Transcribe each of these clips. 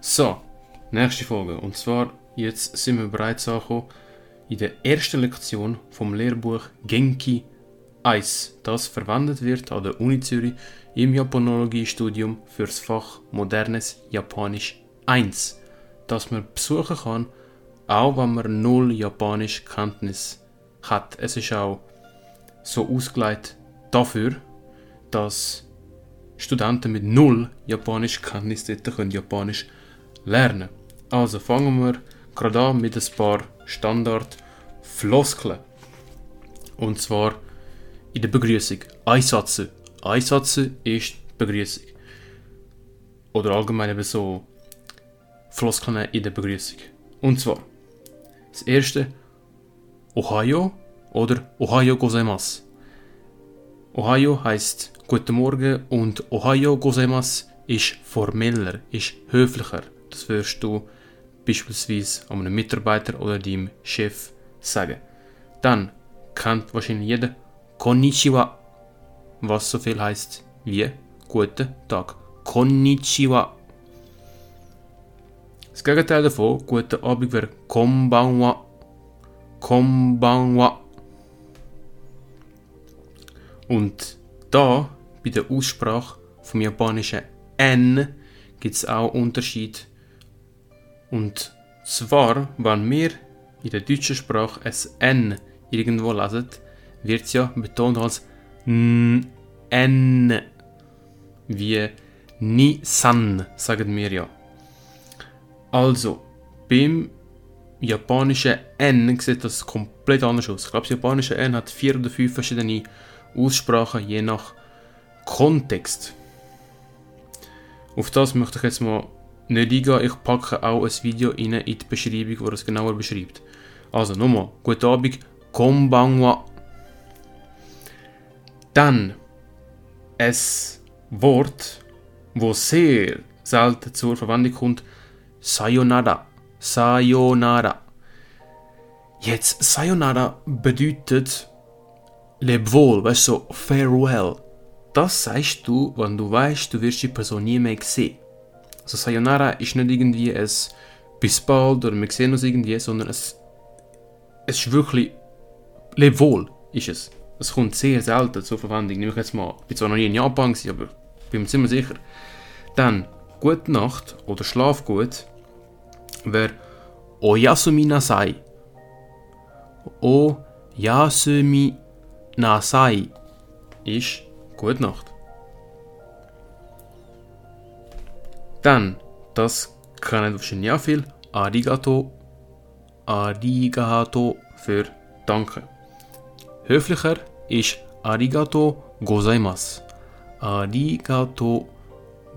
So, nächste Folge. Und zwar, jetzt sind wir bereits angekommen in der ersten Lektion vom Lehrbuch Genki 1, das verwendet wird an der Uni Zürich im Japanologiestudium fürs Fach Modernes Japanisch 1, das man besuchen kann, auch wenn man null Japanisch Kenntnis hat. Es ist auch so ausgelegt dafür, dass Studenten mit null Japanisch Kenntnis dort können Japanisch lernen. Also fangen wir gerade an mit ein paar Standard-Floskeln. Und zwar in der Begrüßung. Einsatze. Einsatze ist Begrüßung. Oder allgemein eben so Floskeln in der Begrüßung. Und zwar das erste Ohayo oder Ohayo gozaimasu. Ohayo heißt Guten Morgen und Ohayo gozaimasu ist formeller, ist höflicher. Das wirst du beispielsweise einem Mitarbeiter oder deinem Chef sagen. Dann kennt wahrscheinlich jeder Konnichiwa, was so viel heißt wie Guten Tag. Konnichiwa. Das Gegenteil davon, Guten Abend wäre Konbanwa. Konbanwa. Und da, bei der Aussprache vom japanischen N, gibt es auch Unterschied. Und zwar, wenn wir in der deutschen Sprache ein N irgendwo lesen, wird es ja betont als N. Wie Ni-san, sagen wir ja. Also, beim japanischen N sieht das komplett anders aus. Ich glaube, das japanische N hat vier oder fünf verschiedene Aussprachen, je nach Kontext. Auf das möchte ich jetzt mal nicht eingehen. Ich packe auch ein Video in die Beschreibung, wo es genauer beschreibt. Also nochmal, guten Abend, konbanwa. Dann ein Wort, wo sehr selten zur Verwendung kommt, Sayonara. Sayonara. Jetzt, Sayonara bedeutet Leb wohl, weißt du, so farewell. Das sagst du, wenn du weißt, du wirst die Person nie mehr sehen. Also Sayonara ist nicht irgendwie ein bis bald oder wir sehen uns irgendwie, sondern es, es ist wirklich Leb wohl, ist es. Es kommt sehr selten zur Verwendung. Nehme ich jetzt mal, ich bin zwar noch nie in Japan, gewesen, aber bin mir ziemlich sicher. Dann, gute Nacht oder Schlaf gut wäre Oyasumi nasai. Oyasumi nasai ist gute Nacht. Dann, das auch viel, Arigato. Arigato für Danke. Höflicher ist Arigato gozaimasu. Arigato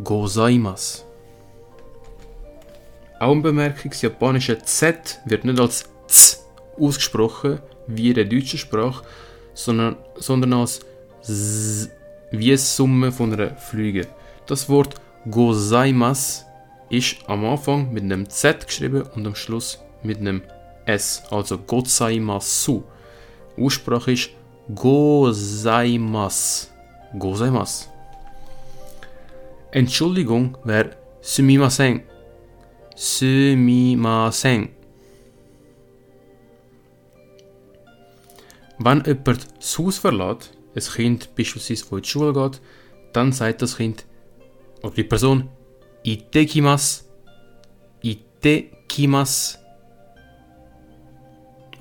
gozaimasu. Auch eine Bemerkung, das japanische Z wird nicht als Z ausgesprochen, wie in der deutschen Sprache, sondern, sondern als Z, wie eine Summe von einer Flüge. Das Wort gozaimasu ist am Anfang mit einem Z geschrieben und am Schluss mit einem S, also gozaimasu. Aussprache ist gozaimasu. Gozaimasu. Entschuldigung wäre sumimasen. Sumimasen. Wenn jemand das Haus verlässt, ein Kind beispielsweise, das in die Schule geht, dann sagt das Kind oder die Person Itekimas. Itekimas.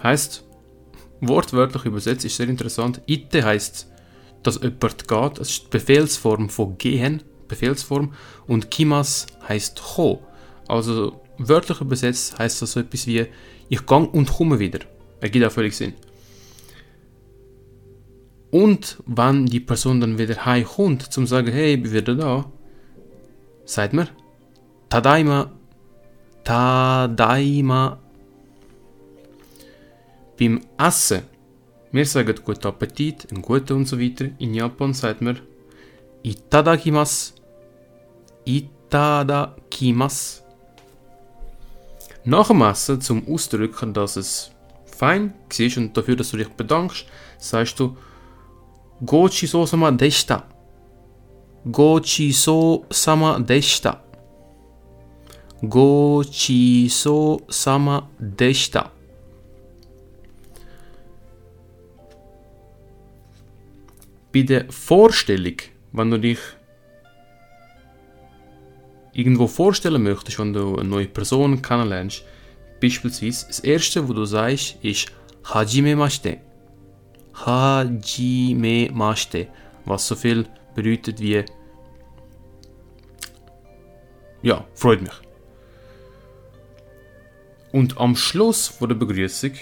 Heißt, wortwörtlich übersetzt ist sehr interessant. Ite heißt, dass jemand geht. Das ist die Befehlsform von gehen, Befehlsform. Und Kimas heißt ho. Also wörtlich übersetzt heißt das so etwas wie ich gang und komme wieder. Ergibt auch völlig Sinn. Und wenn die Person dann wieder heimkommt, zum sagen, hey, ich bin wieder da, sagt man Tadaima, Tadaima. Beim Essen, wir sagen guten Appetit, einen guten und so weiter. In Japan sagt man Itadakimasu, Itadakimasu. Nach dem Essen, zum Ausdrücken, dass es fein war und dafür, dass du dich bedankst, sagst du Gochiso-sama deshita. Gochiso-sama deshita. ごちそうさまでした。Bei der Vorstellung, wenn du dich irgendwo vorstellen möchtest, wenn du eine neue Person kennenlernst, beispielsweise das erste, wo du sagst, ist Hajimemashite. Hajimemashite, was so viel bedeutet wie ja, freut mich. Und am Schluss von der Begrüßung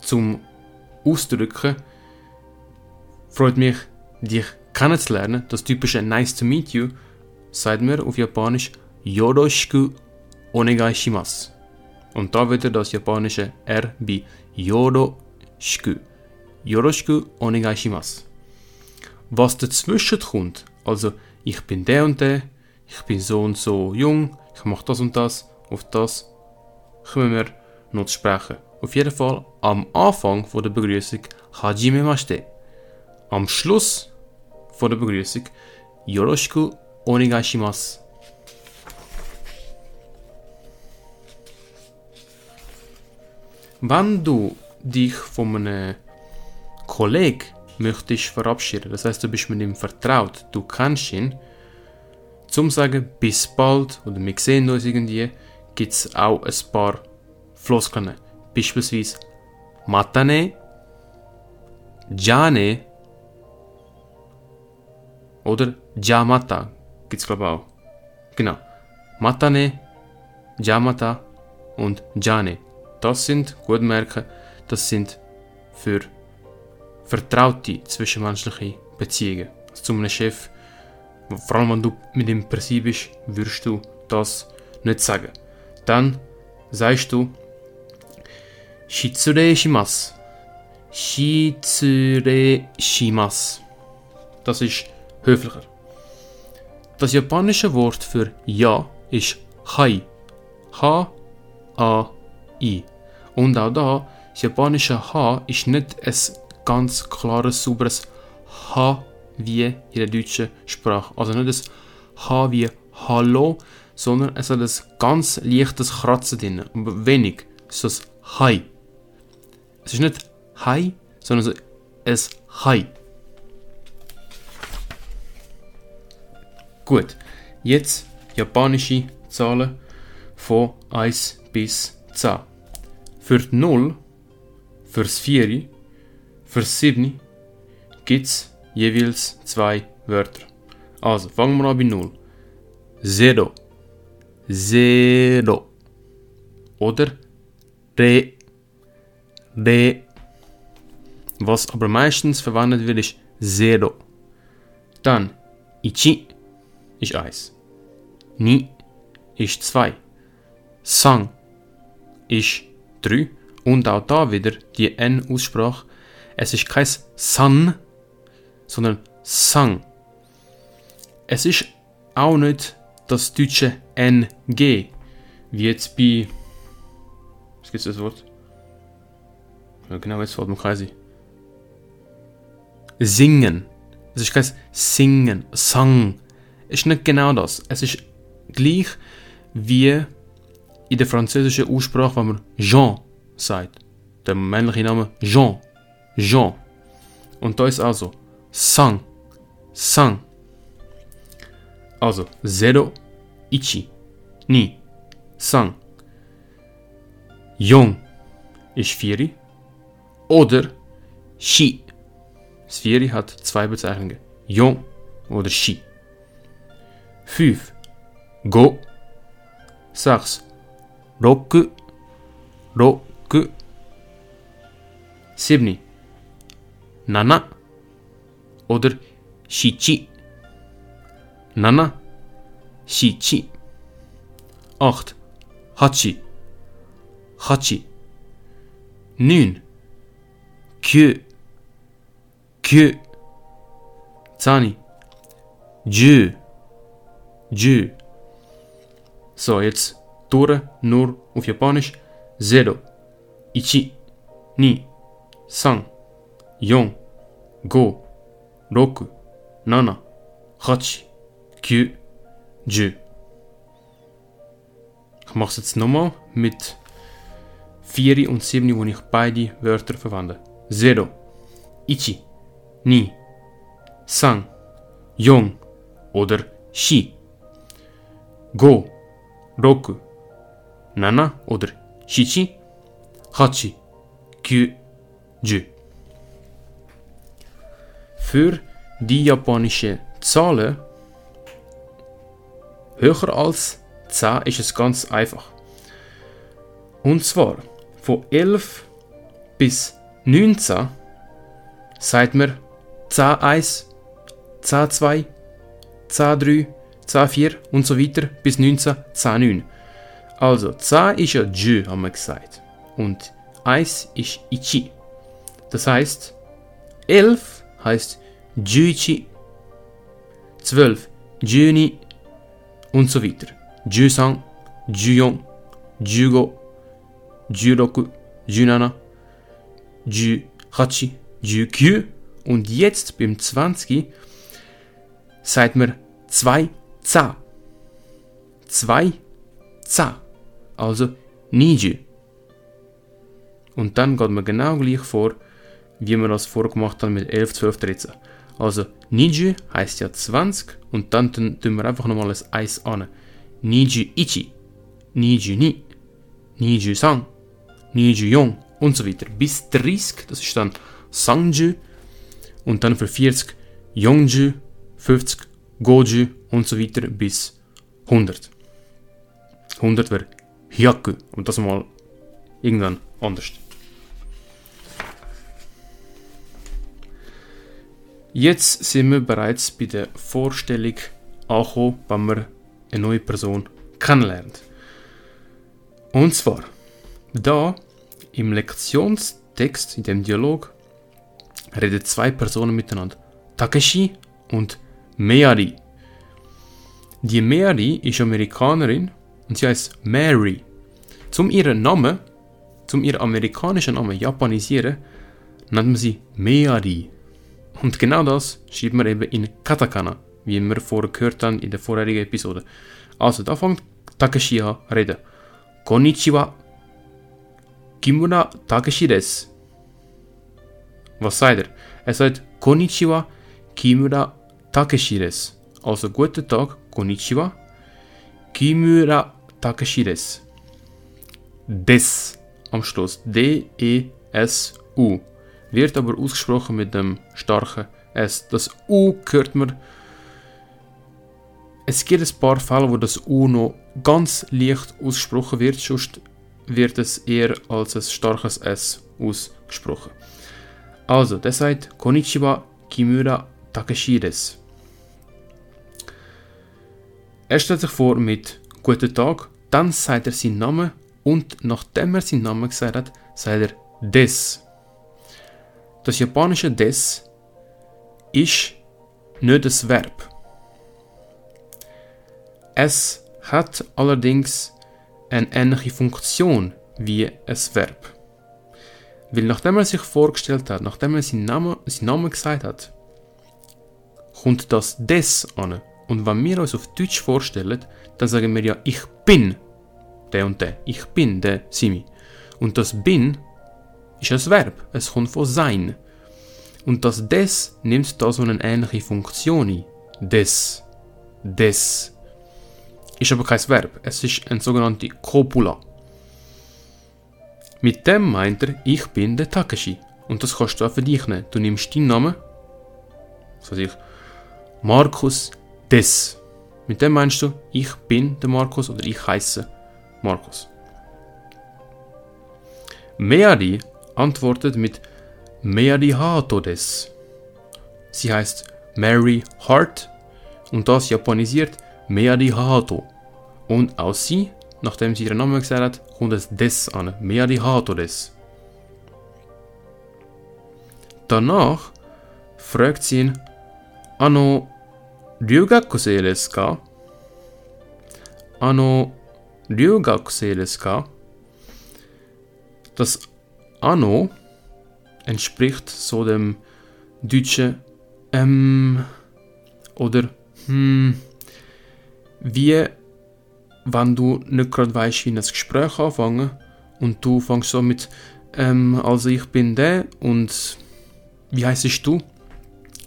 zum Ausdrücken freut mich, dich kennenzulernen. Das typische Nice to meet you sagt mir auf Japanisch Yoroshiku onegai shimasu. Und da wieder das japanische R bei Yoroshiku. Yoroshiku onegai shimasu. Was dazwischen kommt, also ich bin der und der, ich bin so und so jung, ich mache das und das, auf das kommen wir noch zu sprechen. Auf jeden Fall am Anfang von der Begrüßung Hajimemashite. Am Schluss von der Begrüßung Yoroshiku onegai. Wenn du dich von einem Kollegen möchtest verabschieden, das heißt, du bist mit ihm vertraut, du kennst ihn, zum sagen bis bald oder wir sehen uns irgendwie, gibt es auch ein paar Floskeln. Beispielsweise Matane, Jane oder Jamata gibt es glaube ich auch. Genau. Matane, Jamata und Jane. Das sind, gut merken, das sind für vertraute zwischenmenschliche Beziehungen. Also zu einem Chef, vor allem wenn du mit ihm se bist, würdest du das nicht sagen. Dann sagst du Shitsure shimasu. Shitsure shimasu. Das ist höflicher. Das japanische Wort für Ja ist Hai. H-A-I. Und auch da, das japanische H ist nicht ein ganz klares, sauberes H wie in der deutschen Sprache. Also nicht das H wie Hallo, sondern es hat ein ganz leichtes Kratzen drin. Aber wenig. Es ist das Hai. Es ist nicht Hai, sondern es ist Hai. Gut, jetzt japanische Zahlen von 1 bis 10. Für die 0, für das 4, für 7 gibt es jeweils zwei Wörter. Also, fangen wir an bei 0. Zero. Zero. Oder Re. Re. Was aber meistens verwendet wird, ist Zero. Dann Ichi ist 1. Ni ist 2. Sang ist 3. Und auch da wieder die N-Aussprache. Es ist kein San, sondern Sang. Es ist auch nicht das deutsche NG, wie jetzt bei. Was gibt es das Wort? Ja, genau, jetzt fällt mir sein. Singen. Es ist kein Singen, Sang. Es ist nicht genau das. Es ist gleich wie in der französischen Aussprache, wenn man Jean sagt. Der männliche Name Jean. Jean. Und da ist also Sang. Sang. Also 0, 1, ni, sang. Jong ist 4. Oder shi. Das 4 hat zwei Bezeichnungen. Jong oder shi. 5. Go. 6. Roku. Roku. 7. Nana. Oder shichi. Nana. Shichi. 8. Hachi. Hachi. 9. Kyu. Kyu. 10. Ju. Ju. So, jetzt durch nur auf Japanisch. 0. Ichi. Ni. San. Yon. Go. 6. 7. 8. 9. 10. Ich mache es jetzt nochmal mit 4 und 7, wo ich beide Wörter verwende. 0, 1, 2, 3, 4 oder 4. 5, 6, 7 oder 7, 8, 9, 10. Für die japanische Zahlen höher als 10 ist es ganz einfach. Und zwar von 11 bis 19 sagt man 10 1, 10 2, 10 3, 10 4 und so weiter bis 19, 10 9. Also 10 ist ja Ju, haben wir gesagt. Und 1 ist Ichi. Das heißt, 11 heißt Juichi, 12 Juni und so weiter. Jusan, Juyon, Jugo, Juroku, Junana, Juhachi, Jukyu und jetzt beim 20 sagt man 2 Za. 2 Za. Also Niju. Und dann geht man genau gleich vor, wie wir das vorgemacht haben mit 11, 12, 13. Also Niju heißt ja 20 und dann tun wir einfach nochmal das Eis an. Niju ichi, Niju ni, Niju san, Niju yong und so weiter. Bis 30, das ist dann Sangju und dann für 40 Yongju, 50 Goju und so weiter bis 100. 100 wäre Hyaku und das mal irgendwann anders. Jetzt sind wir bereits bei der Vorstellung angekommen, wenn man eine neue Person kennenlernt. Und zwar, da im Lektionstext, in dem Dialog, reden zwei Personen miteinander. Takeshi und Meari. Die Meari ist Amerikanerin und sie heißt Mary. Zum ihren Namen, zum ihren amerikanischen Namen japanisieren, nennt man sie Meari. Und genau das schreibt man eben in Katakana, wie wir vorher gehört haben in der vorherigen Episode. Also, da fängt Takeshi an reden. Konnichiwa. Kimura Takeshi des. Was sagt er? Er sagt Konnichiwa Kimura Takeshi des. Also, guten Tag, Konnichiwa. Kimura Takeshi des. Des am Schluss. D-E-S-U wird aber ausgesprochen mit dem starken S. Das U hört man. Es gibt ein paar Fälle, wo das U noch ganz leicht ausgesprochen wird, sonst wird es eher als ein starkes S ausgesprochen. Also, der sagt Konnichiwa Kimura Takeshi des. Er stellt sich vor mit Guten Tag, dann sagt er seinen Namen und nachdem er seinen Namen gesagt hat, sagt er des. Das japanische des ist nicht das Verb. Es hat allerdings eine ähnliche Funktion wie ein Verb. Weil nachdem er sich vorgestellt hat, nachdem er seinen Namen, seinen Namen gesagt hat, kommt das des an. Und wenn wir uns auf Deutsch vorstellen, dann sagen wir ja, ich bin der und der. Ich bin der Simi. Und das bin ist ein Verb. Es kommt von sein. Und das des nimmt da so eine ähnliche Funktion. Des. Des. Ist aber kein Verb. Es ist ein sogenannte Copula. Mit dem meint er, ich bin der Takeshi. Und das kannst du auch für dich nehmen. Du nimmst deinen Namen, weiß ich, Markus Des. Mit dem meinst du, ich bin der Markus oder ich heiße Markus. Meari antwortet mit Mary Hato des. Sie heißt Mary Hart und das japanisiert Mary Hato. Und aus sie, nachdem sie ihren Namen gesagt hat, kommt es des an. Mary Hato des. Danach fragt sie ihn, Ano, Ryugakusei desu ka? Ano, Ryugakusei desu ka? Das Ano entspricht so dem deutschen ähm oder hm, wie wenn du nicht gerade weißt, wie ein Gespräch anfangen und du fängst so mit, ähm, also ich bin der und wie heißt du?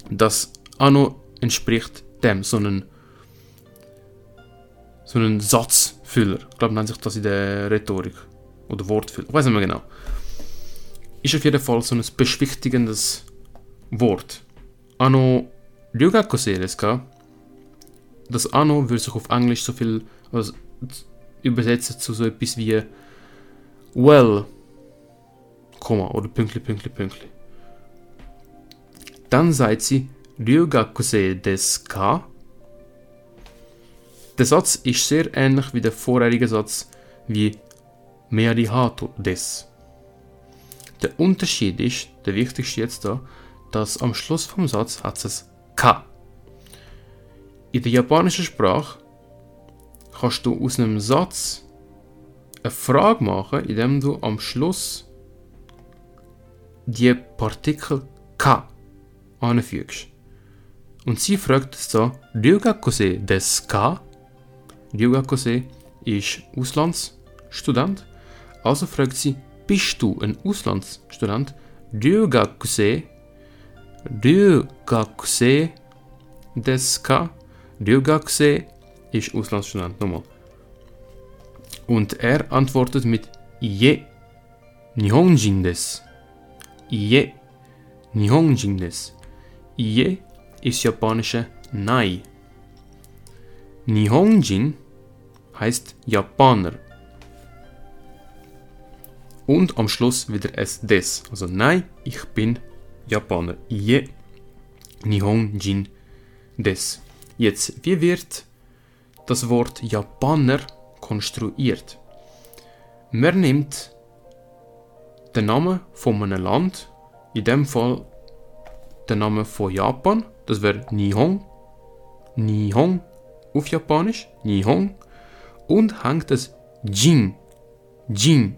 Das Anno entspricht dem, so einen, so einen Satzfüller. Ich glaube, nennt sich das in der Rhetorik. Oder Wortfüller. Ich weiß nicht mehr genau. Ist auf jeden Fall so ein beschwichtigendes Wort. Anno Ryuga Kosereska. Das Anno würde sich auf Englisch so viel also, übersetzen zu so etwas wie Well, Komma oder Pünktli, Pünktli, Pünktli. Dann sagt sie Ryugakuse desu ka? Der Satz ist sehr ähnlich wie der vorherige Satz wie Meari hato des. Der Unterschied ist, der wichtigste jetzt da, dass am Schluss vom Satz hat es ka. In der japanischen Sprache kannst du aus einem Satz eine Frage machen, indem du am Schluss die Partikel ka anfügst. Und sie fragt so, Ryugakose desu ka? Ryugakose ist Auslandsstudent. Also fragt sie, bist du ein Auslandsstudent? Ryugakuse, Ryugakuse desu ka? Ryugakuse ist Auslandsstudent, nochmal. Und er antwortet mit Ie, Nihonjin desu. Ie, Nihonjin desu. Ie ist japanische Nai. Nihonjin heißt Japaner. Und am Schluss wieder es des. Also Nai, ich bin Japaner. Ie Nihonjin des. Jetzt, wie wird das Wort Japaner konstruiert? Man nimmt den Namen von einem Land, in dem Fall den Namen von Japan, das wäre Nihon, Nihon auf Japanisch, Nihon, und hängt das Jin, Jin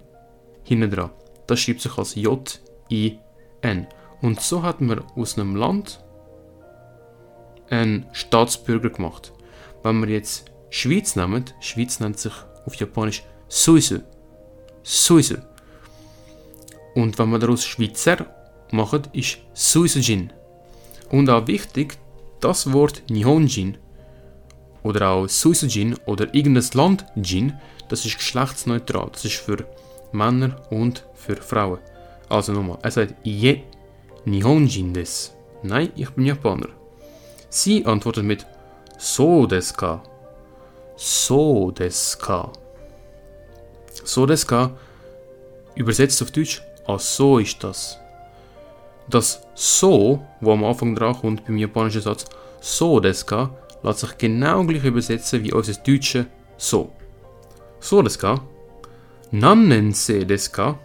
hinten dran. Das schreibt sich als J-I-N. Und so hat man aus einem Land einen Staatsbürger gemacht. Wenn wir jetzt Schweiz nehmen, Schweiz nennt sich auf Japanisch Suisu. Suisu. Und wenn wir daraus Schweizer machen, ist Suisujin. Und auch wichtig, das Wort Nihonjin oder auch Suisujin oder irgendein Land Jin, das ist geschlechtsneutral. Das ist für Männer und für Frauen. Also nochmal, er sagt Ie Nihonjin des. Nein, ich bin Japaner. Sie antwortet mit So desu ka. So desu ka. So desu ka übersetzt auf Deutsch, ah so ist das. Das so, wo am Anfang dran kommt beim japanischen Satz so desu ka, lässt sich genau gleich übersetzen wie unser deutsche so. So desu ka? Nannense desu ka?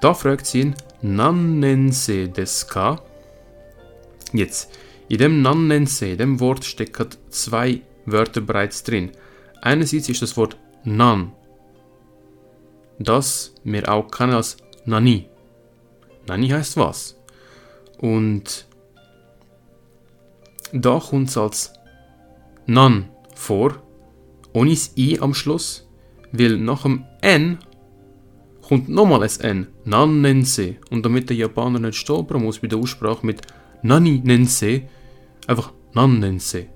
Da fragt sie ihn, Nannense desu ka? Jetzt, in dem Nannense, dem Wort stecken zwei Wörter bereits drin. Einerseits ist das Wort Nan, das wir auch kennen als Nani. Nani heißt was. Und da kommt es als Nan vor, ohne das I am Schluss, weil nach dem N kommt nochmal ein N, Nannense. Und damit der Japaner nicht stolpern muss bei der Aussprache mit Nani Nense, einfach Nannense.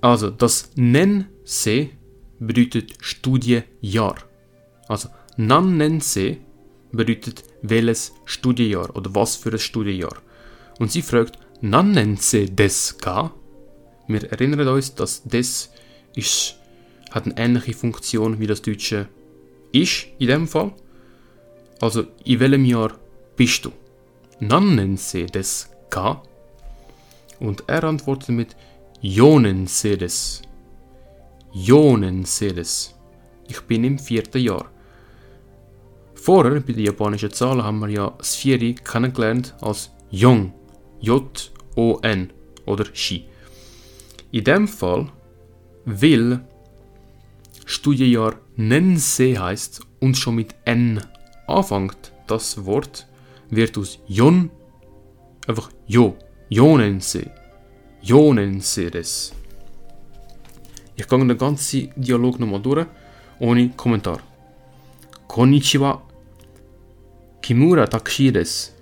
Also das Nense bedeutet Studienjahr. Also Nannense bedeutet welches Studienjahr oder was für ein Studienjahr. Und sie fragt, Nannense des ka? Wir erinnern uns, dass des ist, hat eine ähnliche Funktion wie das deutsche ist in dem Fall. Also, in welchem Jahr bist du? Nannense des ka? Und er antwortet mit Jonense des. Jonense des. Ich bin im vierten Jahr. Vorher, bei den japanischen Zahlen, haben wir ja Vieri kennengelernt als Jong. J-O-N oder Shi. In dem Fall, weil Studienjahr Nense heißt und schon mit N anfängt, das Wort wird aus Jon einfach Jo, Jonense, Jonense des. Ich gehe den ganzen Dialog nochmal durch, ohne Kommentar. Konnichiwa. Kimura Takeshi です。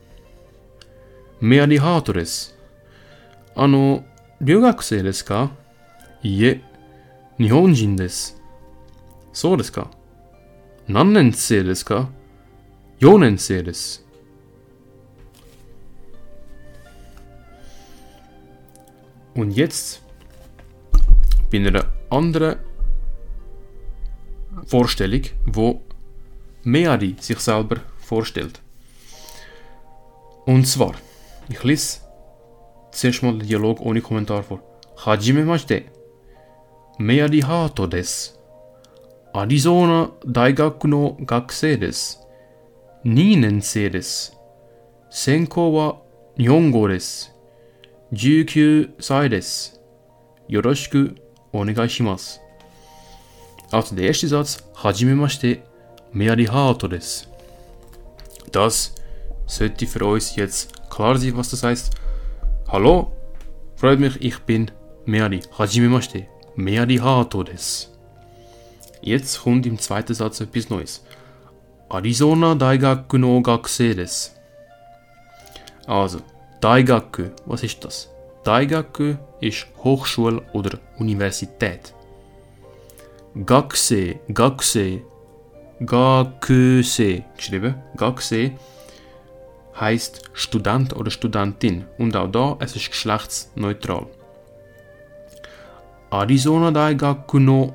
メアリハートです。あの、留学生ですかいいえ、日本人です。 そうですか。何年生ですか ?4 年生です。Und jetzt bei einer anderen Vorstellung, wo Meari sich selber vorstellt. Und zwar, ich lese zuerst mal den Dialog ohne Kommentar vor. Hajime mashite. Meari Hato des. アリゾナ大学の学生です。2年生です。専攻は日本語です。19歳です。よろしくお願いします。Als nächstes Satz, はじめまして、メアリハートです。Das sollte für euch jetzt klar sein, was das heißt. Hallo, freut mich, ich bin Mary. はじめまして、メアリハートです。Jetzt kommt im zweiten Satz etwas Neues. Arizona Daigaku no Gakusei desu. Also, Daigaku, was ist das? Daigaku ist Hochschule oder Universität. Gakusei, Gakusei, Gakusei geschrieben. Gakusei heißt Student oder Studentin und auch da es ist geschlechtsneutral. Arizona Daigaku no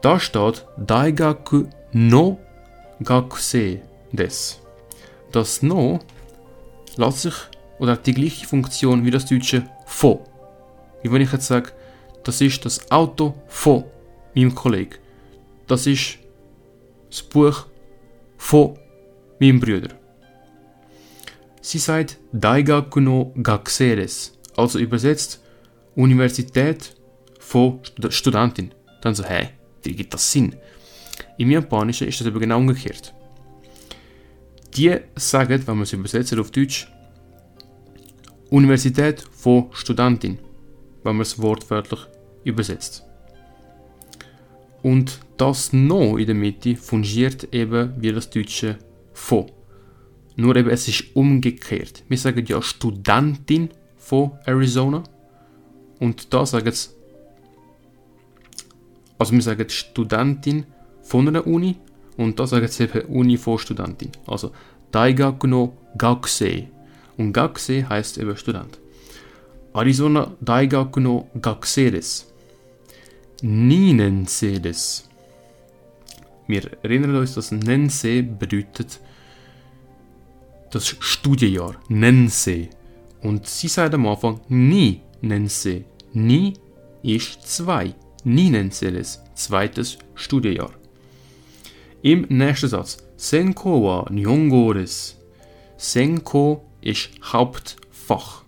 Da steht Daigaku no lässt sich oder hat die gleiche Funktion wie das deutsche von. Wie wenn ich jetzt sage, das ist das Auto von meinem Kollegen. Das ist das Buch von meinem Bruder. Sie sagt Daigaku no Gakusei desu. Also übersetzt Universität von Stud Studentin. Dann so, hä, wie gibt das Sinn? Im Japanischen ist das aber genau umgekehrt. Die sagen, wenn man es übersetzt auf Deutsch, Universität von Studentin, wenn man es wortwörtlich übersetzt. Und das No in der Mitte fungiert eben wie das deutsche von. Nur eben, es ist umgekehrt. Wir sagen ja Studentin von Arizona und da sagen es also wir sagen Studentin von einer Uni und da sagen sie eben Uni von Studentin. Also Daigaku no Gakusei. Und Gakusei heißt eben Student. Arizona Daigaku no Gakusei desu. Ninensei desu. Wir erinnern uns, dass Nensei bedeutet das Studienjahr. Nensei. Und sie sagt am Anfang Ni Nensei. Ni ist zwei. Ni Nensei desu. Zweites Studienjahr. Im nächsten Satz. Senko wa Nihongo desu. Senko ist Hauptfach.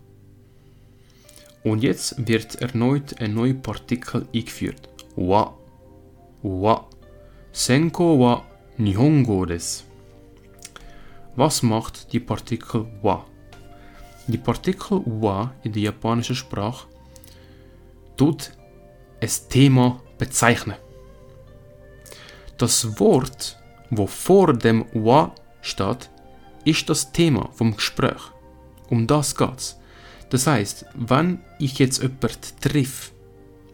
Und jetzt wird erneut ein neuer Partikel eingeführt. Wa. Wa. Senko wa Nihongo desu. Was macht die Partikel wa? Die Partikel wa in der japanischen Sprache tut ein Thema bezeichnen. Das Wort, wo vor dem wa steht, ist das Thema vom Gespräch. Um das geht's. Das heißt, wenn ich jetzt jemanden triff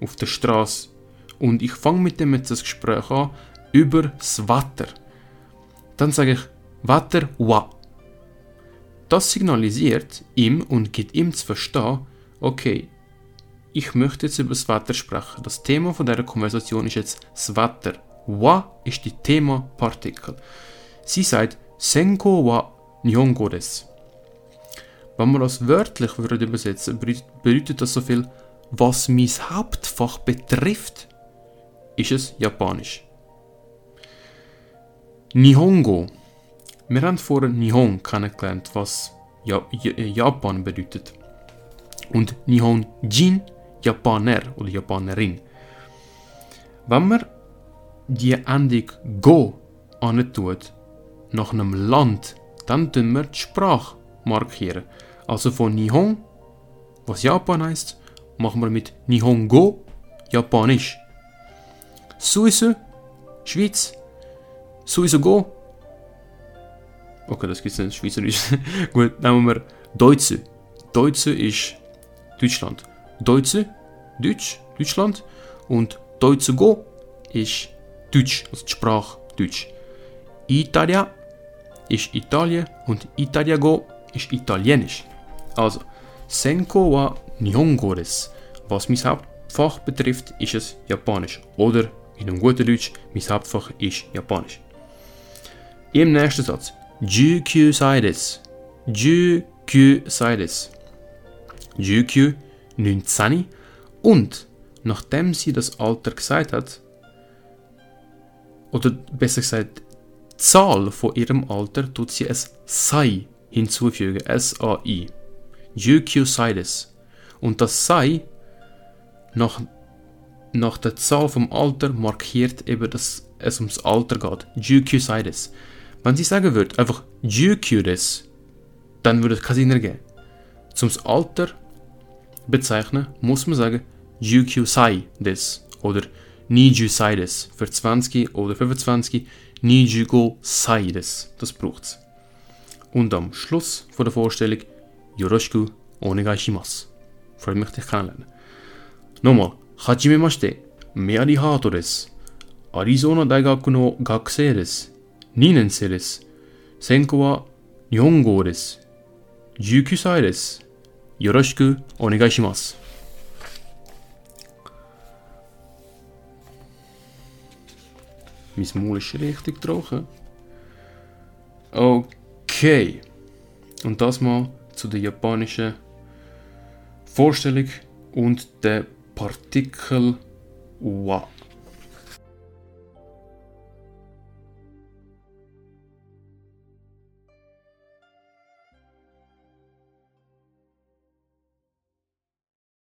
auf der Straße und ich fange mit dem jetzt das Gespräch an über das Wetter, dann sage ich Wetter wa. Das signalisiert ihm und gibt ihm zu verstehen, okay, ich möchte jetzt über das Wetter sprechen. Das Thema von dieser Konversation ist jetzt das Wetter. Wa ist die Themapartikel. Sie sagt Senko wa Nihongo desu. Wenn wir das wörtlich würden übersetzen bedeutet das so viel, was mein Hauptfach betrifft, ist es Japanisch. Nihongo. Wir haben vorher Nihon kennengelernt, was ja Japan bedeutet. Und Nihonjin, Japaner oder Japanerin. Wenn man die Endung Go antut, nach einem Land, dann tun wir die Sprache markieren. Also von Nihon, was Japan heißt, machen wir mit Nihongo, Japanisch. Suisu, Schweiz. Suisu go. Okay, das gibt es nicht Schweizerisch. Gut, nehmen wir Deutsche. Deutsche ist Deutschland. Deutsche, Deutsch, Deutschland. Und Deutsche go ist Deutsch, also die Sprache Deutsch. Italia ist Italien und Italiago ist Italienisch. Also, Senko wa Nihongo des. Was mein Hauptfach betrifft, ist es Japanisch. Oder in einem guten Deutsch, mein Hauptfach ist Japanisch. Im nächsten Satz. Jukyu sai desu. Jukyu sai desu. Jukyu 19. Und nachdem sie das Alter gesagt hat, oder besser gesagt, Zahl von ihrem Alter tut sie es Sai hinzufügen. S-A-I. Jukyu Saides. Und das Sai nach, nach der Zahl vom Alter markiert eben, dass es ums Alter geht. Jukyu Saides. Wenn sie sagen würde, einfach Jukyu des, dann würde es keinen Sinn ergeben. Zum Alter bezeichnen muss man sagen Jukyu Sai des oder Niju Sai des für 20 oder 25 Nijugo Sai des. Das braucht's. Und am Schluss von der Vorstellung Yoroshiku onegai shimasu. Freut mich, dich kennenlernen. Nochmal, Hajimemashite, Meari Hato desu. Arizona 大学の学生です。 2年生です。専攻は日本語です。19歳です。よろしくお願いします。Mein Maul ist richtig trocken. Okay. Und das mal zu der japanischen Vorstellung und der Partikel wa.